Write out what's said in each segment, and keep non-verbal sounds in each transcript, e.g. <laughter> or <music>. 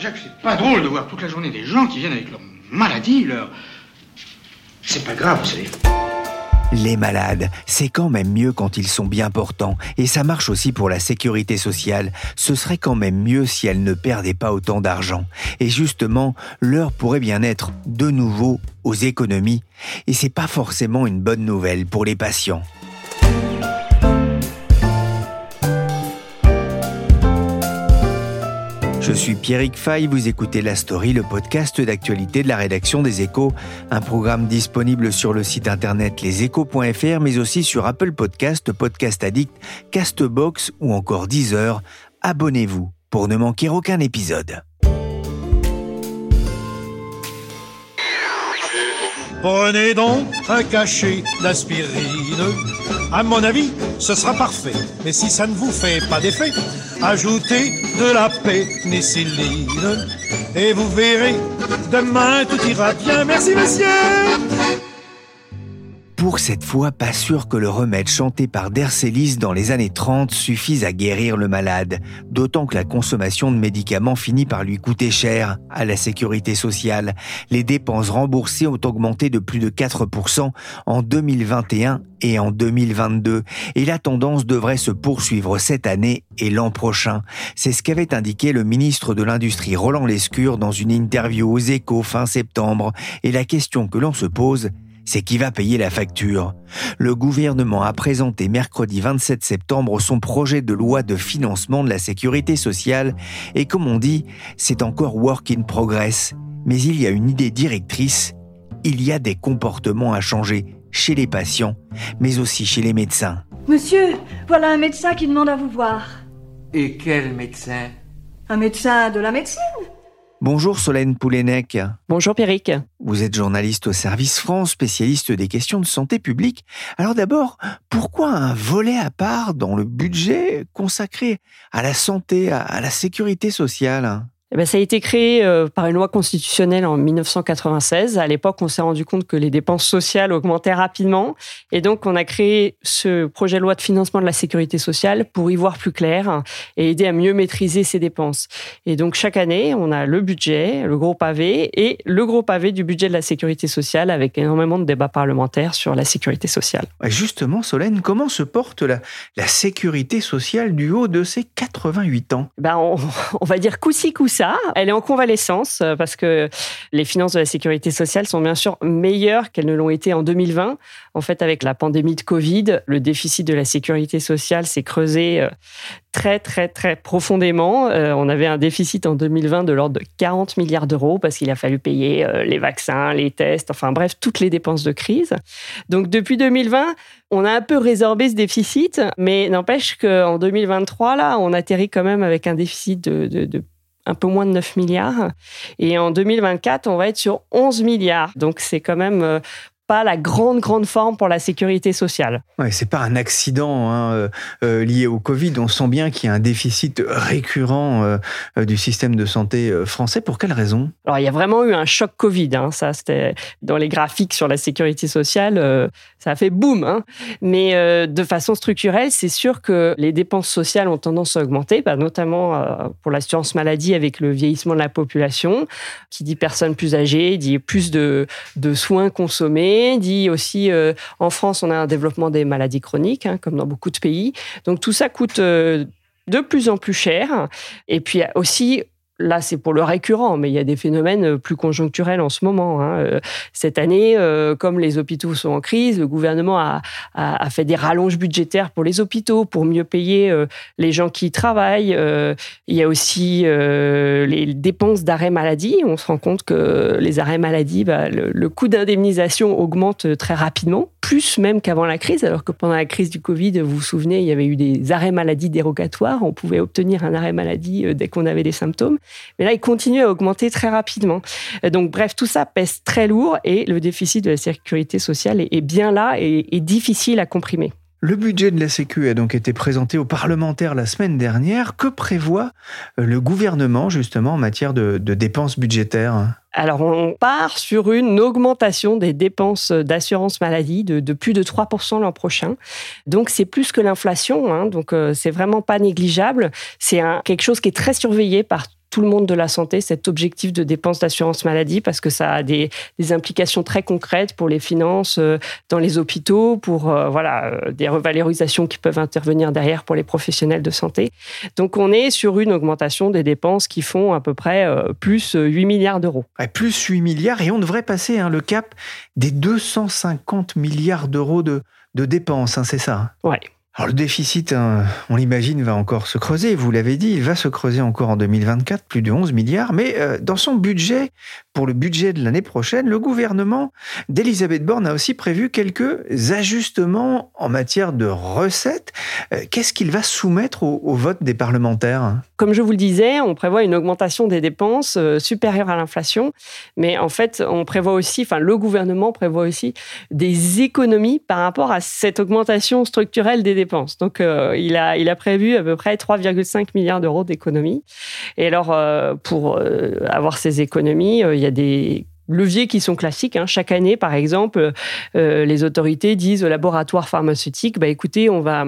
C'est pas drôle de voir toute la journée des gens qui viennent avec leur maladie, leur. C'est pas grave, vous savez. Les malades, c'est quand même mieux quand ils sont bien portants, et ça marche aussi pour la sécurité sociale. Ce serait quand même mieux si elle ne perdait pas autant d'argent. Et justement, l'heure pourrait bien être de nouveau aux économies, et c'est pas forcément une bonne nouvelle pour les patients. Je suis Pierrick Fay, vous écoutez La Story, le podcast d'actualité de la rédaction des Échos, un programme disponible sur le site internet leséchos.fr, mais aussi sur Apple Podcast, Podcast Addict, Castbox ou encore Deezer. Abonnez-vous pour ne manquer aucun épisode. Prenez donc un cachet d'aspirine. À mon avis, ce sera parfait. Mais si ça ne vous fait pas d'effet, ajoutez de la pénicilline. Et vous verrez, demain tout ira bien. Merci, monsieur. Pour cette fois, pas sûr que le remède chanté par Dercelis dans les années 30 suffise à guérir le malade, d'autant que la consommation de médicaments finit par lui coûter cher à la sécurité sociale. Les dépenses remboursées ont augmenté de plus de 4% en 2021 et en 2022, et la tendance devrait se poursuivre cette année et l'an prochain. C'est ce qu'avait indiqué le ministre de l'Industrie Roland Lescure dans une interview aux échos fin septembre, et la question que l'on se pose, c'est qui va payer la facture. Le gouvernement a présenté mercredi 27 septembre son projet de loi de financement de la sécurité sociale et comme on dit, c'est encore work in progress. Mais il y a une idée directrice, il y a des comportements à changer chez les patients, mais aussi chez les médecins. Monsieur, voilà un médecin qui demande à vous voir. Et quel médecin? Un médecin de la médecine Bonjour Solène Poulenec. Bonjour Pierrick. Vous êtes journaliste au Service France, spécialiste des questions de santé publique. Alors d'abord, pourquoi un volet à part dans le budget consacré à la santé, à la sécurité sociale? Eh ben, ça a été créé euh, par une loi constitutionnelle en 1996. À l'époque, on s'est rendu compte que les dépenses sociales augmentaient rapidement. Et donc, on a créé ce projet de loi de financement de la sécurité sociale pour y voir plus clair et aider à mieux maîtriser ces dépenses. Et donc, chaque année, on a le budget, le gros pavé et le gros pavé du budget de la sécurité sociale avec énormément de débats parlementaires sur la sécurité sociale. Justement, Solène, comment se porte la, la sécurité sociale du haut de ses 88 ans? Ben, on, <laughs> on va dire coup-ci, elle est en convalescence euh, parce que les finances de la sécurité sociale sont bien sûr meilleures qu'elles ne l'ont été en 2020. En fait, avec la pandémie de Covid, le déficit de la sécurité sociale s'est creusé euh, très, très, très profondément. Euh, on avait un déficit en 2020 de l'ordre de 40 milliards d'euros parce qu'il a fallu payer les vaccins, les tests, enfin bref, toutes les dépenses de crise. Donc depuis 2020, on a un peu résorbé ce déficit, mais n'empêche qu'en 2023, là, on atterrit quand même avec un déficit de un peu moins de 9 milliards. Et en 2024, on va être sur 11 milliards. Donc c'est quand même euh, pas la grande, grande forme pour la sécurité sociale. Ouais, c'est pas un accident hein, euh, euh, lié au Covid. On sent bien qu'il y a un déficit récurrent euh, du système de santé français. Pour quelle raison? Alors, il y a vraiment eu un choc Covid. Hein, ça, c'était dans les graphiques sur la sécurité sociale, ça a fait boum. Hein. Mais de façon structurelle, c'est sûr que les dépenses sociales ont tendance à augmenter, bah, notamment pour l'assurance maladie avec le vieillissement de la population. Qui dit personnes plus âgées, dit plus de, de soins consommés dit aussi euh, en France, on a un développement des maladies chroniques, hein, comme dans beaucoup de pays. Donc tout ça coûte euh, de plus en plus cher. Et puis aussi là, c'est pour le récurrent, mais il y a des phénomènes plus conjoncturels en ce moment. Hein. Cette année, comme les hôpitaux sont en crise, le gouvernement a, a, fait des rallonges budgétaires pour les hôpitaux, pour mieux payer les gens qui y travaillent. Il y a aussi les dépenses d'arrêt maladie. On se rend compte que les arrêts maladie, bah, le, le coût d'indemnisation augmente très rapidement, plus même qu'avant la crise, alors que pendant la crise du Covid, vous vous souvenez, il y avait eu des arrêts maladie dérogatoires. On pouvait obtenir un arrêt maladie dès qu'on avait des symptômes. Mais là, il continue à augmenter très rapidement. Donc, bref, tout ça pèse très lourd et le déficit de la sécurité sociale est bien là et, est difficile à comprimer. Le budget de la Sécu a donc été présenté aux parlementaires la semaine dernière. Que prévoit le gouvernement justement en matière de, dépenses budgétaires? Alors, on part sur une augmentation des dépenses d'assurance maladie de, plus de 3% l'an prochain. Donc, c'est plus que l'inflation. Hein. donc, euh, c'est vraiment pas négligeable. C'est quelque chose qui est très surveillé par tout le monde de la santé cet objectif de dépenses d'assurance maladie parce que ça a des, implications très concrètes pour les finances euh, dans les hôpitaux, pour euh, voilà euh, des revalorisations qui peuvent intervenir derrière pour les professionnels de santé. Donc on est sur une augmentation des dépenses qui font à peu près plus 8 milliards d'euros. plus 8 milliards et on devrait passer hein, le cap des 250 milliards d'euros de, de dépenses, hein, c'est ça Ouais. Le déficit, hein, on l'imagine, va encore se creuser. Vous l'avez dit, il va se creuser encore en 2024, plus de 11 milliards. Mais euh, dans son budget, pour le budget de l'année prochaine, le gouvernement d'Elisabeth Borne a aussi prévu quelques ajustements en matière de recettes. Euh, qu'est-ce qu'il va soumettre au, vote des parlementaires? Comme je vous le disais, on prévoit une augmentation des dépenses euh, supérieure à l'inflation. Mais en fait, on prévoit aussi, enfin le gouvernement prévoit aussi des économies par rapport à cette augmentation structurelle des dépenses. Donc, euh, il, a, il a prévu à peu près 3,5 milliards d'euros d'économies. Et alors, euh, pour euh, avoir ces économies, il y a des leviers qui sont classiques. Hein. Chaque année, par exemple, les autorités disent aux laboratoires pharmaceutiques, bah, écoutez, on va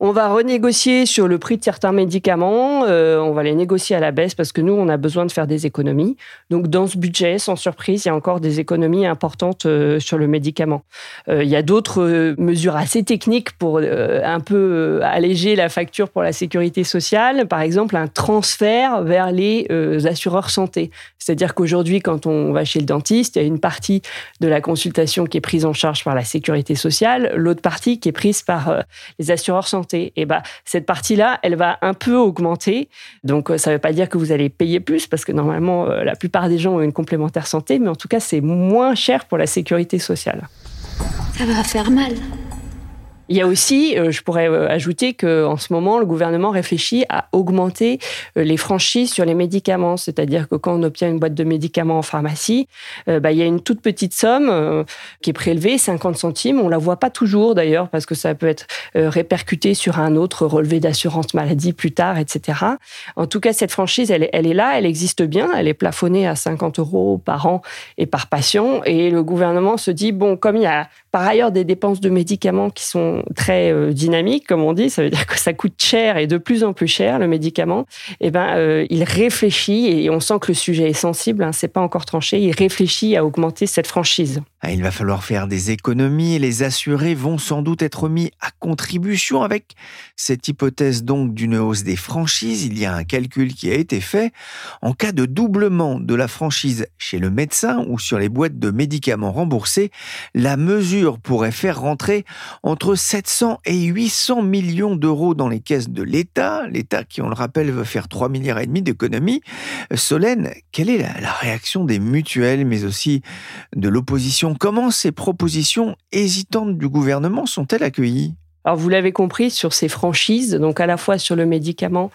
on va renégocier sur le prix de certains médicaments. Euh, on va les négocier à la baisse parce que nous, on a besoin de faire des économies. Donc, dans ce budget, sans surprise, il y a encore des économies importantes euh, sur le médicament. Euh, il y a d'autres mesures assez techniques pour un peu alléger la facture pour la sécurité sociale. Par exemple, un transfert vers les assureurs santé. C'est-à-dire qu'aujourd'hui, quand on va chez le dentiste, il y a une partie de la consultation qui est prise en charge par la sécurité sociale, l'autre partie qui est prise par les assureurs assureurs santé. Et bah, cette partie-là, elle va un peu augmenter. Donc, euh, ça ne veut pas dire que vous allez payer plus, parce que normalement, euh, la plupart des gens ont une complémentaire santé, mais en tout cas, c'est moins cher pour la sécurité sociale. Ça va faire mal. Il y a aussi, euh, je pourrais euh, ajouter qu'en ce moment, le gouvernement réfléchit à augmenter euh, les franchises sur les médicaments. C'est-à-dire que quand on obtient une boîte de médicaments en pharmacie, bah, il y a une toute petite somme qui est prélevée, 50 centimes. On la voit pas toujours d'ailleurs parce que ça peut être répercuté sur un autre relevé d'assurance maladie plus tard, etc. En tout cas, cette franchise, elle, elle est là, elle existe bien, elle est plafonnée à 50 euros par an et par patient. Et le gouvernement se dit, bon, comme il y a par ailleurs des dépenses de médicaments qui sont très euh, dynamique, comme on dit, ça veut dire que ça coûte cher et de plus en plus cher le médicament. Eh ben, euh, il réfléchit et on sent que le sujet est sensible. Hein, c'est pas encore tranché. Il réfléchit à augmenter cette franchise. Ah, il va falloir faire des économies les assurés vont sans doute être mis à contribution avec cette hypothèse donc d'une hausse des franchises. Il y a un calcul qui a été fait. En cas de doublement de la franchise chez le médecin ou sur les boîtes de médicaments remboursés, la mesure pourrait faire rentrer entre 700 et 800 millions d'euros dans les caisses de l'État. L'État qui, on le rappelle, veut faire 3 milliards et demi d'économies. Solène, quelle est la, la réaction des mutuelles mais aussi de l'opposition? Comment ces propositions hésitantes du gouvernement sont-elles accueillies? Alors vous l'avez compris, sur ces franchises, donc à la fois sur le médicament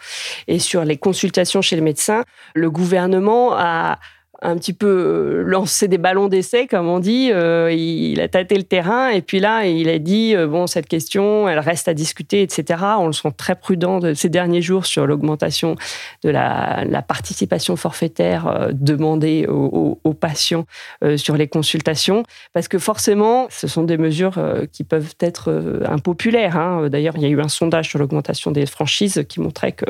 et sur les consultations chez le médecin, le gouvernement a un petit peu euh, lancé des ballons d'essai, comme on dit. Euh, il a tâté le terrain et puis là, il a dit euh, bon, cette question, elle reste à discuter, etc. On le sent très prudent de ces derniers jours sur l'augmentation de la, participation forfaitaire demandée aux, patients sur les consultations, parce que forcément, ce sont des mesures qui peuvent être impopulaires. Hein. D'ailleurs, il y a eu un sondage sur l'augmentation des franchises qui montrait que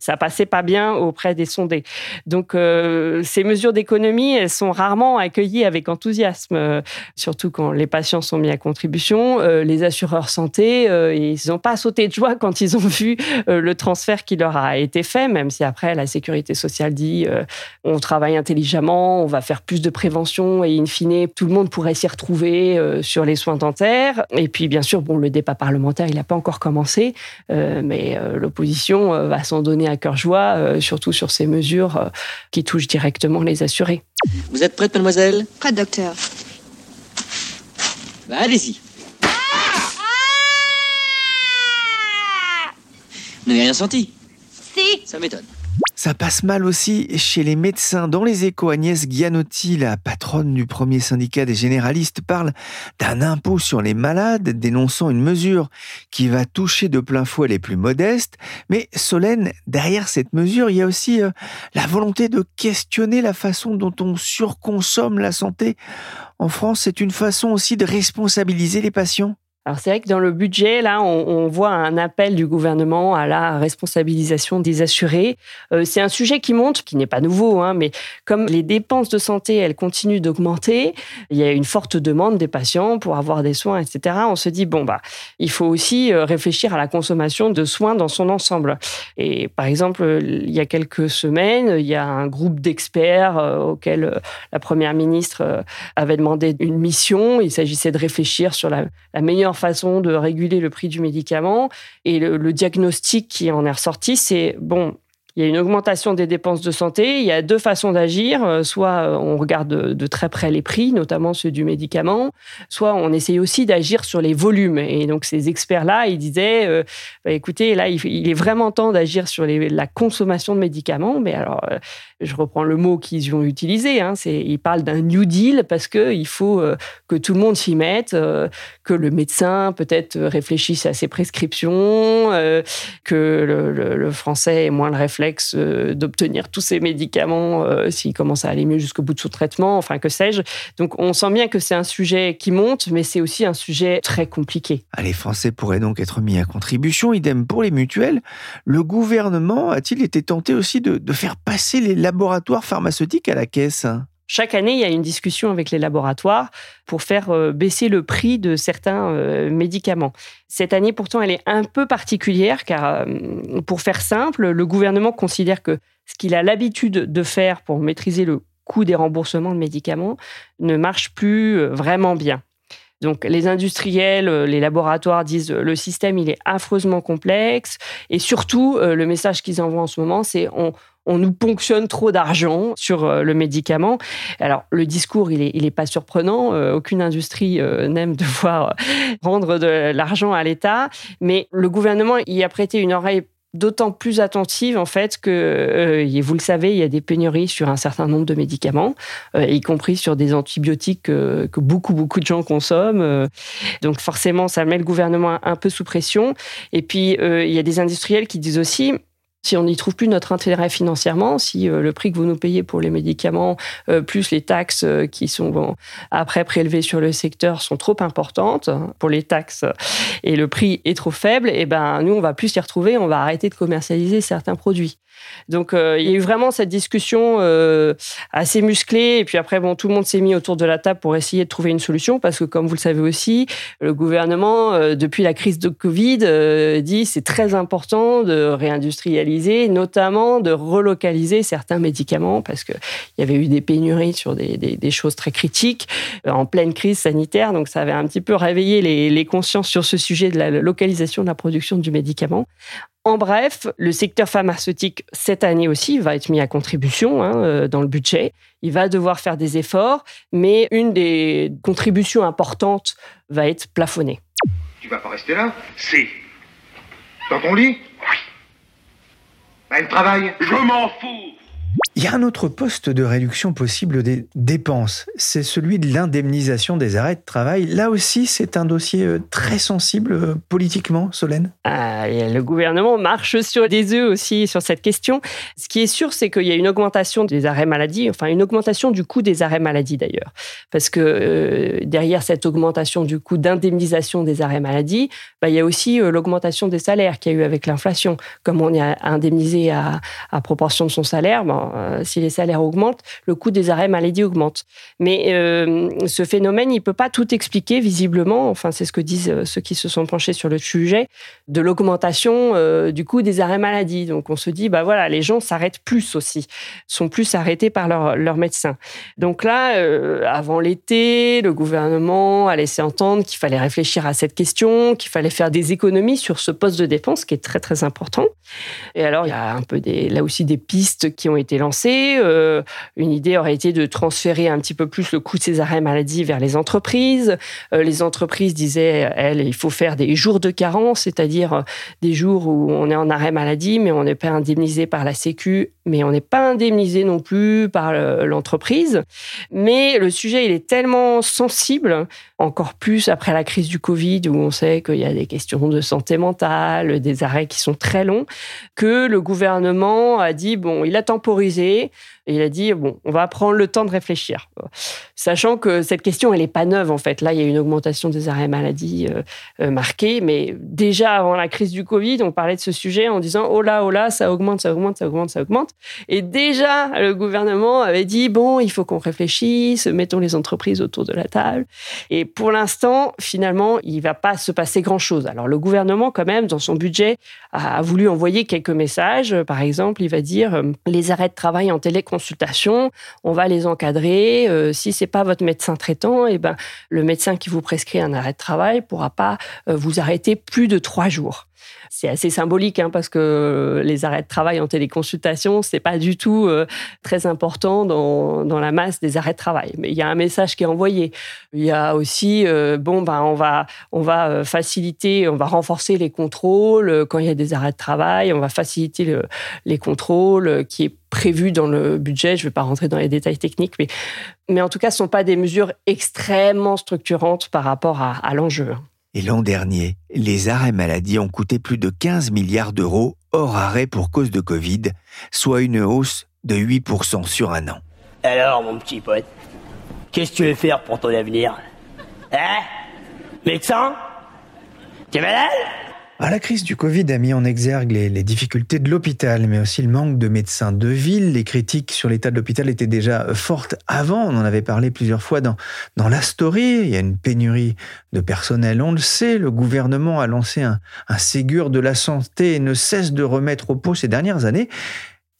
ça passait pas bien auprès des sondés. Donc, ces mesures mesures d'économie, elles sont rarement accueillies avec enthousiasme, surtout quand les patients sont mis à contribution. les assureurs santé, ils n'ont pas sauté de joie quand ils ont vu le transfert qui leur a été fait, même si après la sécurité sociale dit on travaille intelligemment, on va faire plus de prévention et in fine, tout le monde pourrait s'y retrouver sur les soins dentaires. Et puis, bien sûr, bon, le débat parlementaire, il n'a pas encore commencé, mais l'opposition va s'en donner à cœur joie, surtout sur ces mesures qui touchent directement les assurés. Vous êtes prête, mademoiselle? Prête, docteur. Bah, allez-y. Vous n'avez rien senti? Si. Ça m'étonne. Ça passe mal aussi chez les médecins. Dans les échos, Agnès Gianotti, la patronne du premier syndicat des généralistes, parle d'un impôt sur les malades, dénonçant une mesure qui va toucher de plein fouet les plus modestes. Mais Solène, derrière cette mesure, il y a aussi euh, la volonté de questionner la façon dont on surconsomme la santé. En France, c'est une façon aussi de responsabiliser les patients. Alors c'est vrai que dans le budget, là, on, voit un appel du gouvernement à la responsabilisation des assurés. Euh, c'est un sujet qui monte, qui n'est pas nouveau, hein, mais comme les dépenses de santé, elles continuent d'augmenter, il y a une forte demande des patients pour avoir des soins, etc. On se dit, bon, bah, il faut aussi euh, réfléchir à la consommation de soins dans son ensemble. Et par exemple, il y a quelques semaines, il y a un groupe d'experts euh, auquel la Première ministre avait demandé une mission. Il s'agissait de réfléchir sur la, la meilleure façon de réguler le prix du médicament. Et le, diagnostic qui en est ressorti, c'est bon, il y a une augmentation des dépenses de santé. Il y a deux façons d'agir. Euh, soit euh, on regarde de, très près les prix, notamment ceux du médicament, soit on essaye aussi d'agir sur les volumes. Et donc ces experts-là, ils disaient, euh, bah, écoutez, là, il, est vraiment temps d'agir sur la consommation de médicaments. Mais alors, je reprends le mot qu'ils ont utilisé, hein, ils parlent d'un New Deal parce qu'il faut que tout le monde s'y mette, que le médecin peut-être réfléchisse à ses prescriptions, que le, le français ait moins le réflexe euh, d'obtenir tous ces médicaments euh, s'il commence à aller mieux jusqu'au bout de son traitement, enfin que sais-je. Donc on sent bien que c'est un sujet qui monte, mais c'est aussi un sujet très compliqué. Les Français pourraient donc être mis à contribution, idem pour les mutuelles. Le gouvernement a-t-il été tenté aussi de faire passer les laboratoires pharmaceutiques à la caisse? Chaque année, il y a une discussion avec les laboratoires pour faire euh, baisser le prix de certains euh, médicaments. Cette année, pourtant, elle est un peu particulière car, euh, pour faire simple, le gouvernement considère que ce qu'il a l'habitude de faire pour maîtriser le coût des remboursements de médicaments ne marche plus vraiment bien. Donc les industriels, les laboratoires disent le système il est affreusement complexe et surtout le message qu'ils envoient en ce moment c'est on, on nous ponctionne trop d'argent sur euh, le médicament. Alors, le discours, il n'est il est pas surprenant. Euh, aucune industrie euh, n'aime <laughs> devoir rendre de l'argent à l'État. Mais le gouvernement y a prêté une oreille d'autant plus attentive en fait que, vous le savez, il y a des pénuries sur un certain nombre de médicaments, y compris sur des antibiotiques que beaucoup beaucoup de gens consomment. donc forcément, ça met le gouvernement un peu sous pression. Et puis il y a des industriels qui disent aussi si on n'y trouve plus notre intérêt financièrement, si euh, le prix que vous nous payez pour les médicaments, euh, plus les taxes euh, qui sont après prélevées sur le secteur sont trop importantes pour les taxes et le prix est trop faible, et eh ben nous on va plus s'y retrouver, on va arrêter de commercialiser certains produits. Donc il y a eu vraiment cette discussion assez musclée et puis après bon tout le monde s'est mis autour de la table pour essayer de trouver une solution parce que comme vous le savez aussi, le gouvernement depuis la crise de Covid dit c'est très important de réindustrialiser notamment de relocaliser certains médicaments parce qu'il y avait eu des pénuries sur des, choses très critiques euh, en pleine crise sanitaire. Donc ça avait un petit peu réveillé les, consciences sur ce sujet de la localisation de la production du médicament. En bref, le secteur pharmaceutique, cette année aussi, va être mis à contribution hein, euh, dans le budget. Il va devoir faire des efforts, mais une des contributions importantes va être plafonnée. Tu vas pas rester là Si. Dans ton lit. Elle travaille. Je m'en fous il y a un autre poste de réduction possible des dépenses, c'est celui de l'indemnisation des arrêts de travail. Là aussi, c'est un dossier euh, très sensible euh, politiquement, Solène. Ah, le gouvernement marche sur des œufs aussi sur cette question. Ce qui est sûr, c'est qu'il y a une augmentation des arrêts maladie, enfin une augmentation du coût des arrêts maladie d'ailleurs. Parce que euh, derrière cette augmentation du coût d'indemnisation des arrêts maladie, bah, il y a aussi l'augmentation des salaires qu'il y a eu avec l'inflation. Comme on est indemnisé à, proportion de son salaire, si les salaires augmentent, le coût des arrêts maladie augmente. Mais ce phénomène, il peut pas tout expliquer visiblement. Enfin, c'est ce que disent ceux qui se sont penchés sur le sujet de l'augmentation du coût des arrêts maladie. Donc, on se dit, bah voilà, les gens s'arrêtent plus aussi, sont plus arrêtés par leur, leur médecin. Donc là, avant l'été, le gouvernement a laissé entendre qu'il fallait réfléchir à cette question, qu'il fallait faire des économies sur ce poste de dépense qui est très très important. Et alors, il y a un peu là aussi des pistes qui ont été lancées. Euh, une idée aurait été de transférer un petit peu plus le coût de ces arrêts maladie vers les entreprises. Euh, les entreprises disaient, elles, il faut faire des jours de carence, c'est-à-dire euh, des jours où on est en arrêt maladie, mais on n'est pas indemnisé par la Sécu, mais on n'est pas indemnisé non plus par l'entreprise. Mais le sujet, il est tellement sensible, encore plus après la crise du Covid, où on sait qu'il y a des questions de santé mentale, des arrêts qui sont très longs, que le gouvernement a dit, bon, il a temporisé, organisé et il a dit, bon, on va prendre le temps de réfléchir. Sachant que cette question, elle n'est pas neuve, en fait. Là, il y a une augmentation des arrêts maladie euh, euh, marquée, mais déjà avant la crise du Covid, on parlait de ce sujet en disant, oh là, oh là, ça augmente, ça augmente, ça augmente, ça augmente. Et déjà, le gouvernement avait dit, bon, il faut qu'on réfléchisse, mettons les entreprises autour de la table. Et pour l'instant, finalement, il ne va pas se passer grand-chose. Alors, le gouvernement, quand même, dans son budget, a voulu envoyer quelques messages. Par exemple, il va dire, euh, les arrêts de travail en téléconsultation consultation, on va les encadrer. Euh, si c'est pas votre médecin traitant, et eh ben le médecin qui vous prescrit un arrêt de travail pourra pas euh, vous arrêter plus de trois jours c'est assez symbolique hein, parce que les arrêts de travail en téléconsultation, c'est pas du tout euh, très important dans, la masse des arrêts de travail. Mais il y a un message qui est envoyé. Il y a aussi, euh, bon, ben, on va, euh, faciliter, on va renforcer les contrôles quand il y a des arrêts de travail, on va faciliter le, les contrôles qui est prévu dans le budget. Je ne vais pas rentrer dans les détails techniques, mais, en tout cas, ce ne sont pas des mesures extrêmement structurantes par rapport à l'enjeu. Et l'an dernier, les arrêts maladie ont coûté plus de 15 milliards d'euros hors arrêt pour cause de Covid, soit une hausse de 8% sur un an. Alors, mon petit pote, qu'est-ce que tu veux faire pour ton avenir? Hein? Médecin? T'es malade? Ah, la crise du Covid a mis en exergue les, difficultés de l'hôpital, mais aussi le manque de médecins de ville. Les critiques sur l'état de l'hôpital étaient déjà fortes avant. On en avait parlé plusieurs fois dans, la story. Il y a une pénurie de personnel, on le sait. Le gouvernement a lancé un, Ségur de la santé et ne cesse de remettre au pot ces dernières années.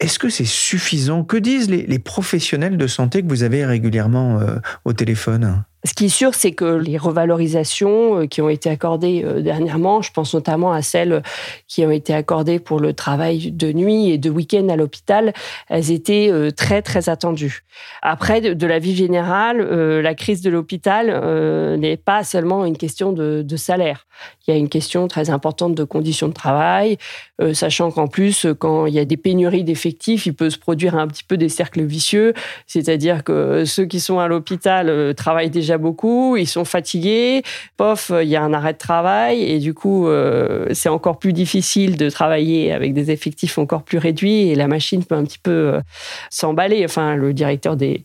Est-ce que c'est suffisant? Que disent les, les, professionnels de santé que vous avez régulièrement euh, au téléphone? Ce qui est sûr, c'est que les revalorisations euh, qui ont été accordées euh, dernièrement, je pense notamment à celles qui ont été accordées pour le travail de nuit et de week-end à l'hôpital, elles étaient euh, très très attendues. Après, de la vie générale, la crise de l'hôpital n'est pas seulement une question de, de, salaire. Il y a une question très importante de conditions de travail, sachant qu'en plus, quand il y a des pénuries d'effectifs, il peut se produire un petit peu des cercles vicieux, c'est-à-dire que ceux qui sont à l'hôpital travaillent déjà beaucoup, ils sont fatigués, pof, il y a un arrêt de travail et du coup, euh, c'est encore plus difficile de travailler avec des effectifs encore plus réduits et la machine peut un petit peu euh, s'emballer. Enfin, le directeur des,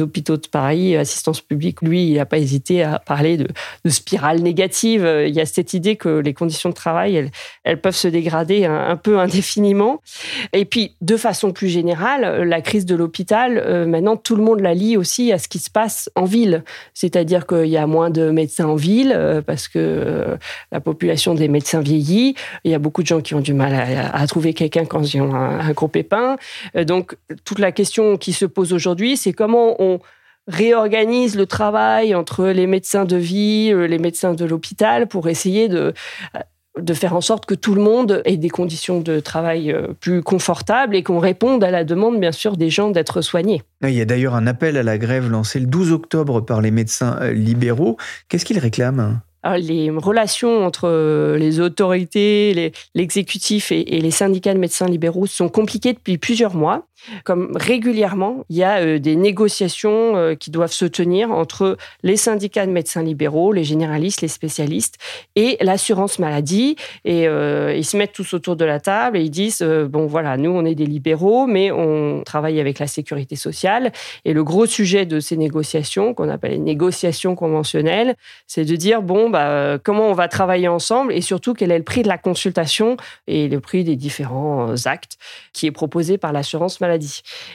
hôpitaux de Paris, assistance publique, lui, il n'a pas hésité à parler de, spirale négative. Il y a cette idée que les conditions de travail, elles, peuvent se dégrader un, peu indéfiniment. Et puis, de façon plus générale, la crise de l'hôpital, euh, maintenant, tout le monde la lie aussi à ce qui se passe en ville. C'est-à-dire qu'il y a moins de médecins en ville euh, parce que euh, la population des médecins vieillit. Il y a beaucoup de gens qui ont du mal à, trouver quelqu'un quand ils ont un, gros pépin. Euh, donc, toute la question qui se pose aujourd'hui, c'est comment on réorganise le travail entre les médecins de vie, les médecins de l'hôpital pour essayer de de faire en sorte que tout le monde ait des conditions de travail euh, plus confortables et qu'on réponde à la demande, bien sûr, des gens d'être soignés. Il y a d'ailleurs un appel à la grève lancé le 12 octobre par les médecins euh, libéraux. Qu'est-ce qu'ils réclament? Les relations entre euh, les autorités, l'exécutif et, les syndicats de médecins libéraux sont compliquées depuis plusieurs mois. Comme régulièrement, il y a euh, des négociations euh, qui doivent se tenir entre les syndicats de médecins libéraux, les généralistes, les spécialistes et l'assurance maladie. Et ils se mettent tous autour de la table et ils disent bon voilà, nous on est des libéraux, mais on travaille avec la sécurité sociale. Et le gros sujet de ces négociations, qu'on appelle les négociations conventionnelles, c'est de dire bon, bah, comment on va travailler ensemble et surtout quel est le prix de la consultation et le prix des différents actes qui est proposé par l'assurance maladie.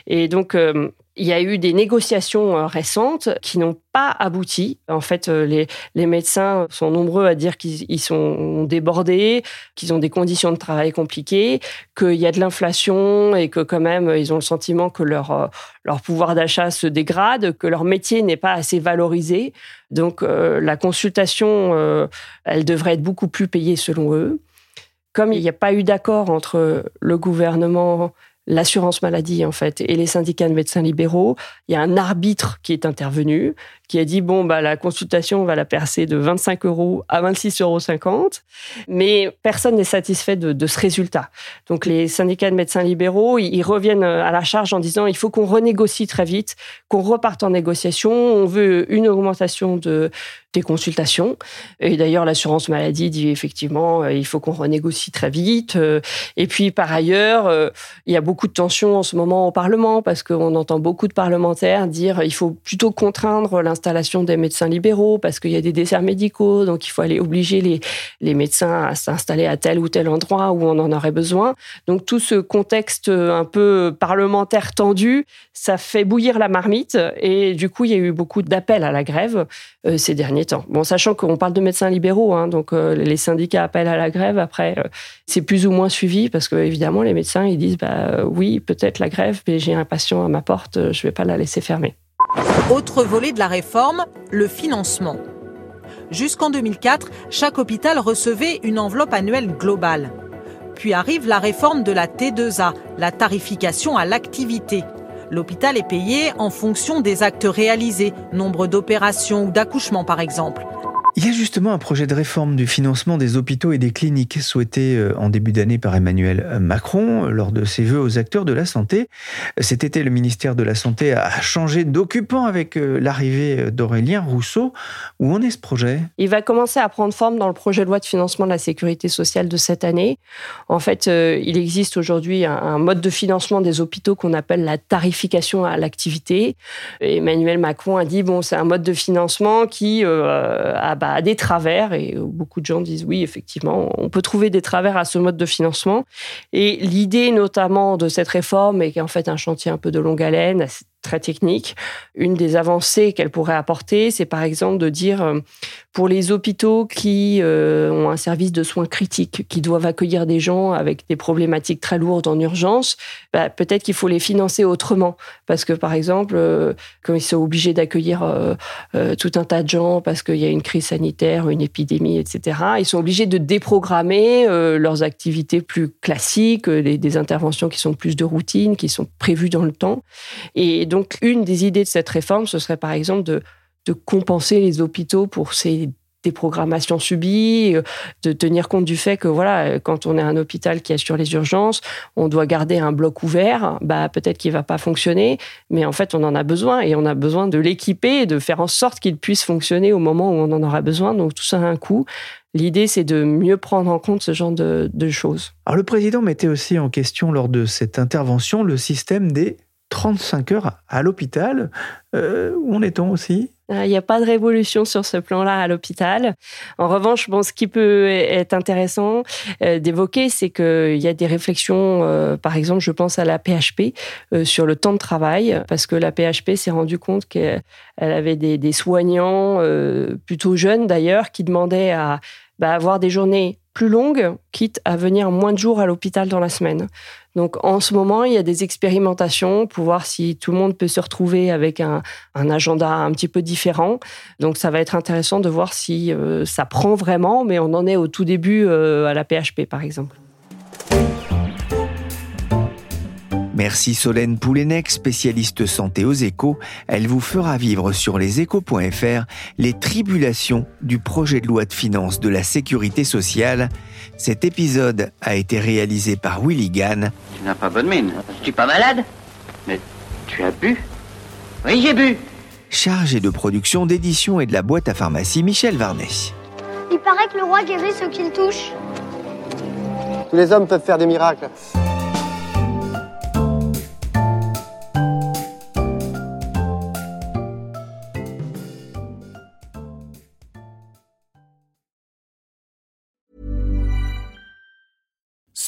Et donc, il y a eu des négociations euh, récentes qui n'ont pas abouti. En fait, euh, les, les, médecins sont nombreux à dire qu'ils sont débordés, qu'ils ont des conditions de travail compliquées, qu'il y a de l'inflation et que quand même, ils ont le sentiment que leur, euh, leur pouvoir d'achat se dégrade, que leur métier n'est pas assez valorisé. Donc, la consultation, elle devrait être beaucoup plus payée selon eux. Comme il n'y a pas eu d'accord entre le gouvernement l'assurance maladie en fait et les syndicats de médecins libéraux, il y a un arbitre qui est intervenu, qui a dit bon bah la consultation on va la percer de 25 euros à 26,50 euros, mais personne n'est satisfait de, ce résultat. Donc les syndicats de médecins libéraux ils, reviennent à la charge en disant il faut qu'on renégocie très vite, qu'on reparte en négociation, on veut une augmentation de des consultations. Et d'ailleurs, l'assurance maladie dit effectivement, euh, il faut qu'on renégocie très vite. Euh, et puis, par ailleurs, euh, il y a beaucoup de tensions en ce moment au Parlement parce qu'on entend beaucoup de parlementaires dire il faut plutôt contraindre l'installation des médecins libéraux parce qu'il y a des desserts médicaux, donc il faut aller obliger les, les médecins à s'installer à tel ou tel endroit où on en aurait besoin. Donc tout ce contexte un peu parlementaire tendu, ça fait bouillir la marmite et du coup il y a eu beaucoup d'appels à la grève euh, ces derniers temps. Bon, sachant qu'on parle de médecins libéraux, hein, donc euh, les syndicats appellent à la grève. Après, euh, c'est plus ou moins suivi parce que évidemment les médecins ils disent bah oui peut-être la grève, mais j'ai un patient à ma porte, je vais pas la laisser fermer. Autre volet de la réforme, le financement. Jusqu'en 2004, chaque hôpital recevait une enveloppe annuelle globale. Puis arrive la réforme de la T2A, la tarification à l'activité. L'hôpital est payé en fonction des actes réalisés, nombre d'opérations ou d'accouchements par exemple. Il y a justement un projet de réforme du financement des hôpitaux et des cliniques souhaité euh, en début d'année par Emmanuel Macron lors de ses vœux aux acteurs de la santé. Cet été, le ministère de la Santé a changé d'occupant avec euh, l'arrivée d'Aurélien Rousseau. Où en est ce projet? Il va commencer à prendre forme dans le projet de loi de financement de la sécurité sociale de cette année. En fait, euh, il existe aujourd'hui un mode de financement des hôpitaux qu'on appelle la tarification à l'activité. Emmanuel Macron a dit, bon, c'est un mode de financement qui a bah, des travers, et beaucoup de gens disent oui, effectivement, on peut trouver des travers à ce mode de financement. Et l'idée notamment de cette réforme, est qu'en fait un chantier un peu de longue haleine, très technique. Une des avancées qu'elle pourrait apporter, c'est par exemple de dire euh, pour les hôpitaux qui euh, ont un service de soins critiques, qui doivent accueillir des gens avec des problématiques très lourdes en urgence, bah, peut-être qu'il faut les financer autrement. Parce que par exemple, euh, quand ils sont obligés d'accueillir tout un tas de gens parce qu'il y a une crise sanitaire, une épidémie, etc., ils sont obligés de déprogrammer leurs activités plus classiques, des, des interventions qui sont plus de routine, qui sont prévues dans le temps. Et donc, une des idées de cette réforme, ce serait par exemple de, compenser les hôpitaux pour ces déprogrammations subies, euh, de tenir compte du fait que voilà, quand on est un hôpital qui assure les urgences, on doit garder un bloc ouvert, bah peut-être qu'il va pas fonctionner, mais en fait on en a besoin et on a besoin de l'équiper et de faire en sorte qu'il puisse fonctionner au moment où on en aura besoin. Donc tout ça a un coût. L'idée, c'est de mieux prendre en compte ce genre de, de choses. Alors le président mettait aussi en question lors de cette intervention le système des 35 heures à l'hôpital. Euh, où en est-on aussi? Il n'y a pas de révolution sur ce plan-là à l'hôpital. En revanche, bon, ce qui peut être intéressant euh, d'évoquer, c'est qu'il y a des réflexions, euh, par exemple, je pense à la PHP, sur le temps de travail, parce que la PHP s'est rendu compte qu'elle avait des, des soignants, plutôt jeunes d'ailleurs, qui demandaient à bah, avoir des journées plus longues, quitte à venir moins de jours à l'hôpital dans la semaine. Donc en ce moment, il y a des expérimentations pour voir si tout le monde peut se retrouver avec un, agenda un petit peu différent. Donc ça va être intéressant de voir si euh, ça prend vraiment, mais on en est au tout début euh, à la PHP par exemple. Merci Solène Poulenec, spécialiste santé aux échos. Elle vous fera vivre sur leséchos.fr les tribulations du projet de loi de finances de la sécurité sociale. Cet épisode a été réalisé par Willy Gann. Tu n'as pas bonne mine. Tu pas malade Mais tu as bu Oui, j'ai bu. Chargé de production, d'édition et de la boîte à pharmacie, Michel Varnet. Il paraît que le roi guérit ceux qu'il touche. Tous les hommes peuvent faire des miracles.